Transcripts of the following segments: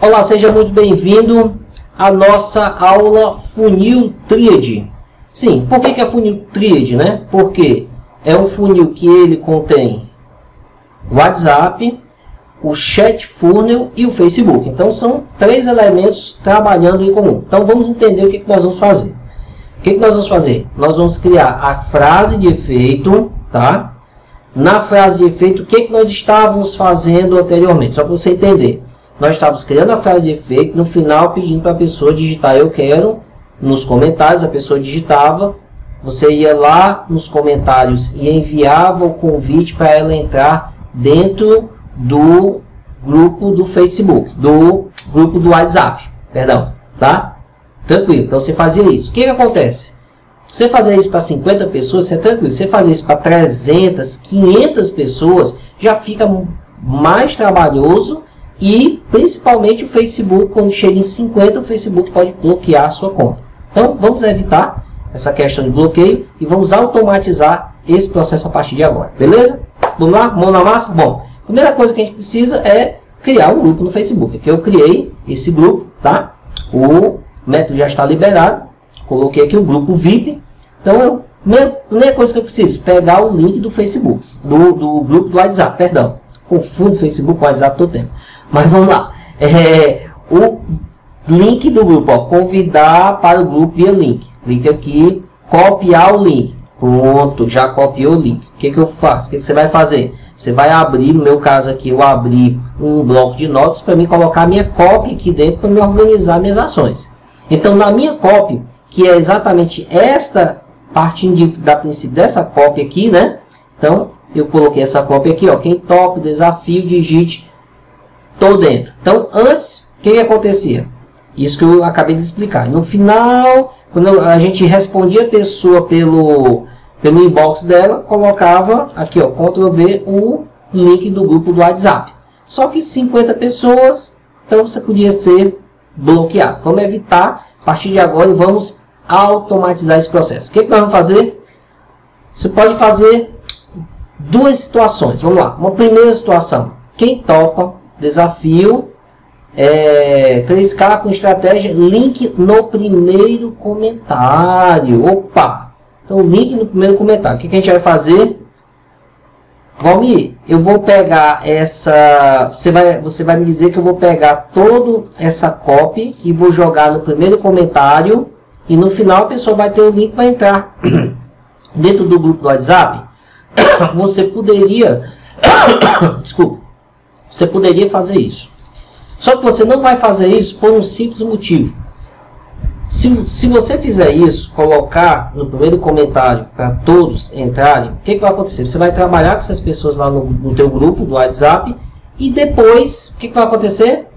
Olá, seja muito bem-vindo à nossa aula Funil Tríade. Sim, por que, que é funil Tríade, né? Porque é um funil que ele contém WhatsApp, o Chat Funnel e o Facebook. Então, são três elementos trabalhando em comum. Então, vamos entender o que, que nós vamos fazer. O que, que nós vamos fazer? Nós vamos criar a frase de efeito, tá? Na frase de efeito, o que, que nós estávamos fazendo anteriormente? Só para você entender nós estávamos criando a frase de efeito, no final pedindo para a pessoa digitar eu quero, nos comentários a pessoa digitava, você ia lá nos comentários e enviava o convite para ela entrar dentro do grupo do Facebook, do grupo do WhatsApp, perdão, tá? Tranquilo, então você fazia isso. O que, que acontece? Você fazer isso para 50 pessoas, você é tranquilo. Você fazer isso para 300, 500 pessoas, já fica mais trabalhoso e principalmente o Facebook, quando chega em 50, o Facebook pode bloquear a sua conta. Então vamos evitar essa questão de bloqueio e vamos automatizar esse processo a partir de agora. Beleza? Vamos lá? Mão na massa? Bom, primeira coisa que a gente precisa é criar um grupo no Facebook. Aqui eu criei esse grupo, tá? O método já está liberado. Coloquei aqui o grupo VIP. Então, eu, a primeira coisa que eu preciso pegar o link do Facebook, do, do grupo do WhatsApp, perdão. Confundo Facebook com WhatsApp todo tempo. Mas vamos lá. É, o link do grupo, ó, convidar para o grupo via link. Clique aqui, copiar o link. Pronto, já copiou o link. O que, que eu faço? O que, que você vai fazer? Você vai abrir, no meu caso aqui, eu abri um bloco de notas para me colocar minha cópia aqui dentro para me organizar minhas ações. Então, na minha cópia, que é exatamente esta, partindo de, da princípio dessa cópia aqui, né? Então, eu coloquei essa cópia aqui, ó. Quem topa o desafio, digite estou dentro. Então, antes, o que, que acontecia? Isso que eu acabei de explicar. No final, quando a gente respondia a pessoa pelo, pelo inbox dela, colocava aqui, ó, Ctrl V, o link do grupo do WhatsApp. Só que 50 pessoas, então você podia ser bloqueado. Vamos evitar, a partir de agora, e vamos automatizar esse processo. O que, que nós vamos fazer? Você pode fazer duas situações. Vamos lá. Uma primeira situação. Quem topa Desafio é, 3K com estratégia, link no primeiro comentário. Opa! Então, link no primeiro comentário. O que, que a gente vai fazer? Valmir, eu vou pegar essa. Você vai, você vai me dizer que eu vou pegar toda essa copy e vou jogar no primeiro comentário. E no final a pessoa vai ter o link para entrar dentro do grupo do WhatsApp. Você poderia. Desculpa você poderia fazer isso. Só que você não vai fazer isso por um simples motivo. Se, se você fizer isso, colocar no primeiro comentário para todos entrarem, o que, que, vai acontecer? Você vai trabalhar com essas pessoas lá no, no teu grupo do WhatsApp e depois, o que, que vai acontecer?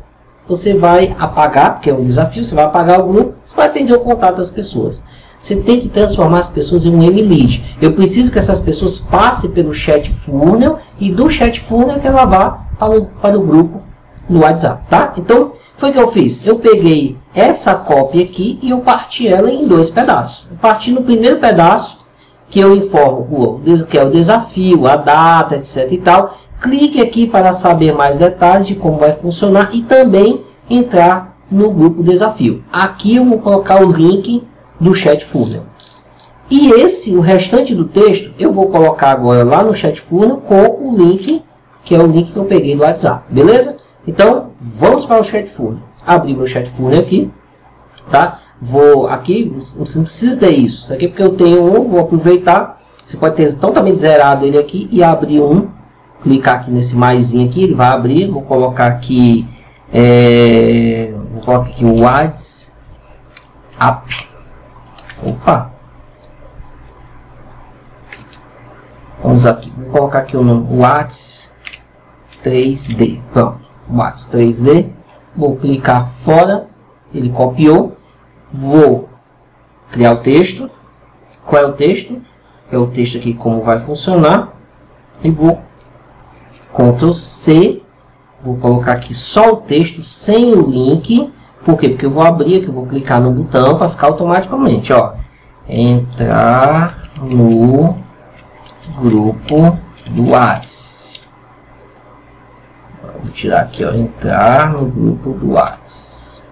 Você vai apagar, porque é um desafio, você vai apagar o grupo, você vai perder o contato das pessoas. Você tem que transformar as pessoas em um M-Lead. Eu preciso que essas pessoas passem pelo chat funnel e do chat funnel que ela vá para o, para o grupo no WhatsApp, tá? Então, foi o que eu fiz. Eu peguei essa cópia aqui e eu parti ela em dois pedaços. Eu parti no primeiro pedaço, que eu informo o, que é o desafio, a data, etc e tal. Clique aqui para saber mais detalhes de como vai funcionar e também entrar no grupo desafio. Aqui eu vou colocar o link do chat funnel. E esse, o restante do texto, eu vou colocar agora lá no chat funnel com o link que é o link que eu peguei do WhatsApp, beleza? Então, vamos para o chat funnel. Abrir meu chat funnel aqui, tá? Vou aqui, você não precisa ter isso. Isso aqui é porque eu tenho um, vou aproveitar. Você pode ter totalmente zerado ele aqui e abrir um. Clicar aqui nesse maisinho aqui, ele vai abrir. Vou colocar aqui, é, vou colocar aqui o WhatsApp. Opa, Vamos aqui, vou colocar aqui o nome WhatsApp 3D. Pronto, Max 3D. Vou clicar fora, ele copiou. Vou criar o texto. Qual é o texto? É o texto aqui como vai funcionar. E vou Ctrl C. Vou colocar aqui só o texto sem o link. Por quê? Porque eu vou abrir aqui, eu vou clicar no botão para ficar automaticamente, ó. Entrar no grupo do WhatsApp. Vou tirar aqui, ó, entrar no grupo do WhatsApp.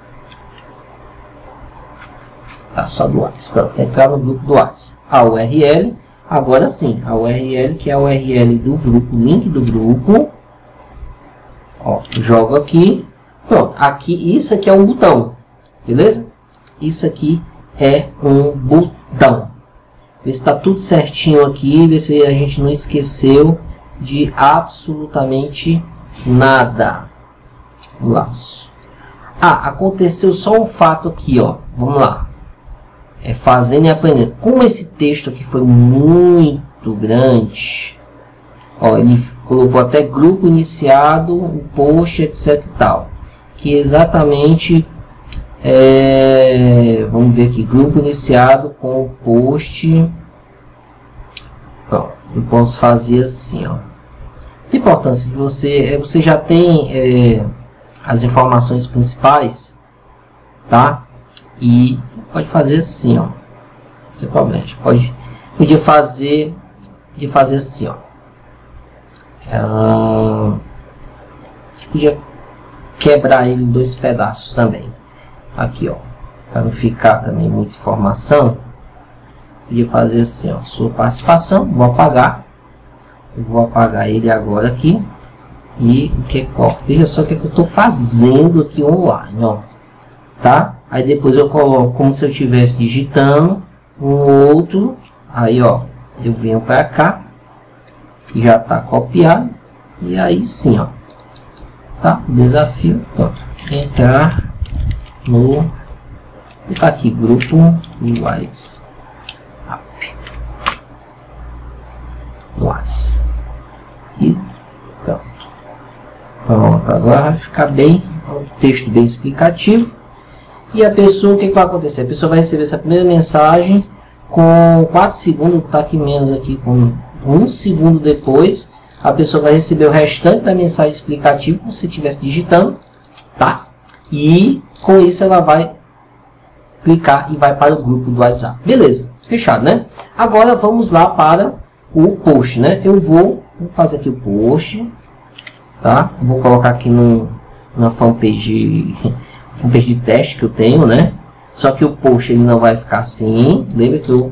Tá, só do WhatsApp. Pronto, entrar no grupo do WhatsApp. A URL, agora sim, a URL que é a URL do grupo, link do grupo. Ó, jogo aqui. Pronto, aqui, isso aqui é um botão, beleza? Isso aqui é um botão. Ver se está tudo certinho aqui, ver se a gente não esqueceu de absolutamente nada. Lá. Ah, aconteceu só um fato aqui, ó. Vamos lá. É fazendo e aprendendo. Como esse texto aqui foi muito grande, ó, ele colocou até grupo iniciado, o post, etc tal. Que exatamente é, vamos ver aqui, grupo iniciado com o post. Bom, eu posso fazer assim, ó. A importância de você é você já tem é, as informações principais, tá? E pode fazer assim, ó. Sem problema. Pode, podia fazer, podia fazer assim, ó. Ah, podia quebrar ele em dois pedaços também. Aqui ó. Para não ficar também muita informação. Podia fazer assim ó. Sua participação vou apagar. Vou apagar ele agora aqui. E o que ó, veja só o que, é que eu estou fazendo aqui online ó. Tá aí depois eu coloco como se eu estivesse digitando um outro aí ó eu venho para cá já está copiado e aí sim ó tá? Desafio pronto. Entrar no tá aqui grupo iguais WhatsApp e pronto. Pronto agora vai ficar bem o texto bem explicativo e a pessoa o que, que vai acontecer a pessoa vai receber essa primeira mensagem com 4 segundos tá aqui menos aqui com um segundo depois a pessoa vai receber o restante da mensagem explicativa como se estivesse digitando tá e com isso ela vai clicar e vai para o grupo do WhatsApp. Beleza, fechado, né? Agora vamos lá para o post, né? Eu vou, vou fazer aqui o post, tá? Vou colocar aqui no, na fanpage, fanpage de teste que eu tenho, né? Só que o post ele não vai ficar assim. Lembra que eu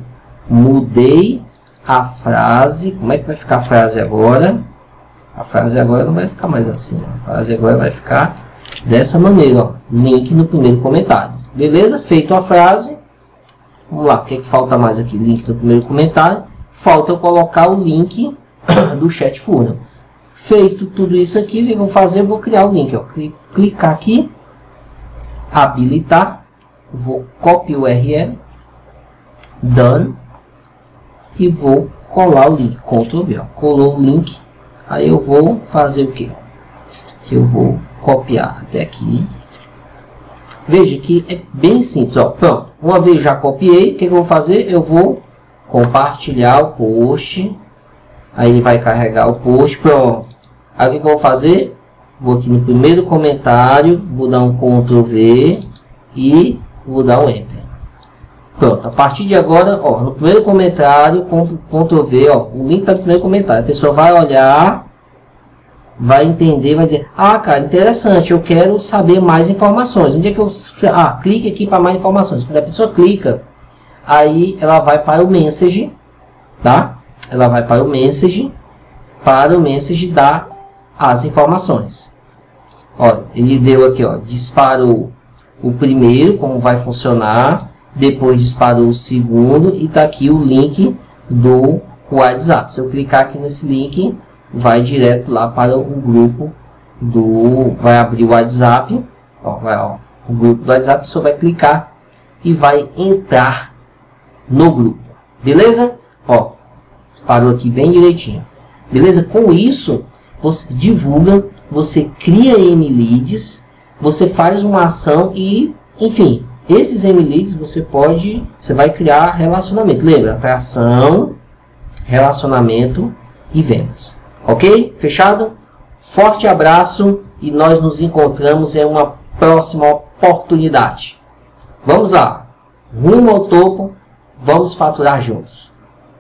mudei a frase. Como é que vai ficar a frase agora? A frase agora não vai ficar mais assim. A frase agora vai ficar dessa maneira, ó, link no primeiro comentário. Beleza? Feito a frase, vamos lá, o que, é que falta mais aqui? Link no primeiro comentário. Falta eu colocar o link do chat funnel. Feito tudo isso aqui, o que eu vou fazer? Eu vou criar o link. Ó. Clicar aqui, habilitar, vou copiar o URL, done, e vou colar o link, Ctrl V. Ó. Colou o link, aí eu vou fazer o que? Eu vou copiar até aqui. Veja que é bem simples. Ó. Pronto, uma vez já copiei, o que eu vou fazer? Eu vou compartilhar o post. Aí ele vai carregar o post. Pronto. Aí o que eu vou fazer? Vou aqui no primeiro comentário, vou dar um Ctrl V e vou dar um Enter. Pronto, a partir de agora, ó, no primeiro comentário, Ctrl V, ó, o link está no primeiro comentário. A pessoa vai olhar vai entender, vai dizer, ah, cara, interessante, eu quero saber mais informações. Onde é que eu... Ah, clique aqui para mais informações. Quando a pessoa clica, aí ela vai para o message, tá? Ela vai para o message, para o message dar as informações. Olha, ele deu aqui, ó, disparou o primeiro, como vai funcionar, depois disparou o segundo e tá aqui o link do WhatsApp. Se eu clicar aqui nesse link, vai direto lá para o grupo do vai abrir o WhatsApp. Ó, vai, ó, o grupo do WhatsApp só vai clicar e vai entrar no grupo. Beleza? Ó parou aqui bem direitinho. Beleza? Com isso você divulga você cria mleads você faz uma ação e enfim esses mleads você pode você vai criar relacionamento lembra atração relacionamento e vendas Ok? Fechado? Forte abraço e nós nos encontramos em uma próxima oportunidade. Vamos lá. Rumo ao topo. Vamos faturar juntos.